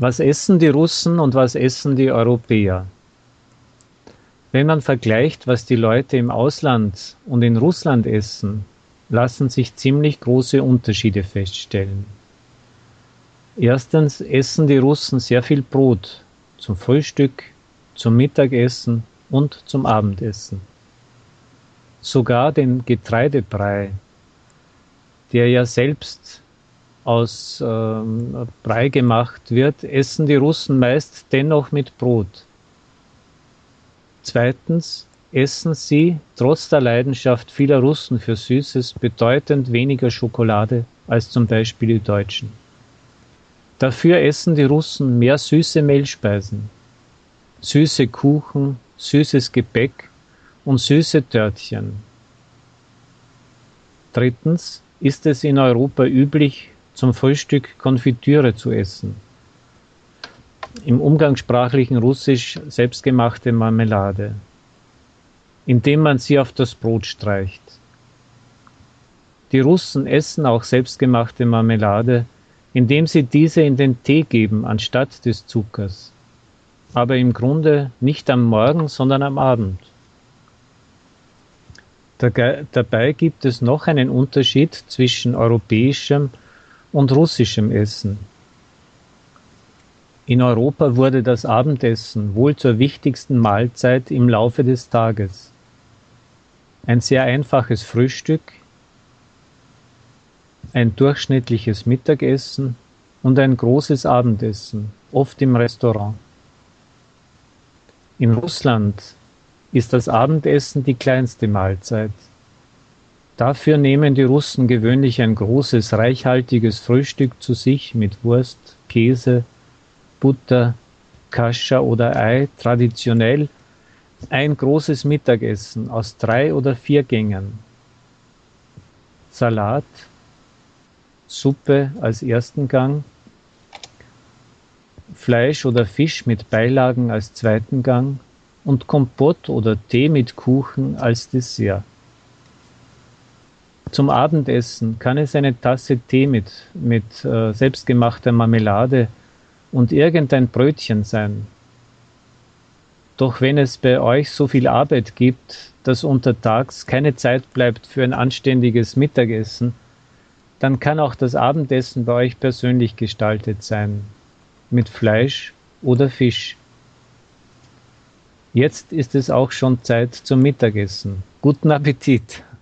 Was essen die Russen und was essen die Europäer? Wenn man vergleicht, was die Leute im Ausland und in Russland essen, lassen sich ziemlich große Unterschiede feststellen. Erstens essen die Russen sehr viel Brot zum Frühstück, zum Mittagessen und zum Abendessen. Sogar den Getreidebrei, der ja selbst aus ähm, Brei gemacht wird, essen die Russen meist dennoch mit Brot. Zweitens essen sie, trotz der Leidenschaft vieler Russen für Süßes, bedeutend weniger Schokolade als zum Beispiel die Deutschen. Dafür essen die Russen mehr süße Mehlspeisen, süße Kuchen, süßes Gebäck und süße Törtchen. Drittens ist es in Europa üblich, zum Frühstück Konfitüre zu essen. Im umgangssprachlichen Russisch selbstgemachte Marmelade, indem man sie auf das Brot streicht. Die Russen essen auch selbstgemachte Marmelade, indem sie diese in den Tee geben anstatt des Zuckers. Aber im Grunde nicht am Morgen, sondern am Abend. Dabei gibt es noch einen Unterschied zwischen europäischem und russischem Essen. In Europa wurde das Abendessen wohl zur wichtigsten Mahlzeit im Laufe des Tages. Ein sehr einfaches Frühstück, ein durchschnittliches Mittagessen und ein großes Abendessen, oft im Restaurant. In Russland ist das Abendessen die kleinste Mahlzeit. Dafür nehmen die Russen gewöhnlich ein großes, reichhaltiges Frühstück zu sich mit Wurst, Käse, Butter, Kascha oder Ei, traditionell ein großes Mittagessen aus drei oder vier Gängen. Salat, Suppe als ersten Gang, Fleisch oder Fisch mit Beilagen als zweiten Gang und Kompott oder Tee mit Kuchen als Dessert. Zum Abendessen kann es eine Tasse Tee mit, mit äh, selbstgemachter Marmelade und irgendein Brötchen sein. Doch wenn es bei euch so viel Arbeit gibt, dass untertags keine Zeit bleibt für ein anständiges Mittagessen, dann kann auch das Abendessen bei euch persönlich gestaltet sein, mit Fleisch oder Fisch. Jetzt ist es auch schon Zeit zum Mittagessen. Guten Appetit!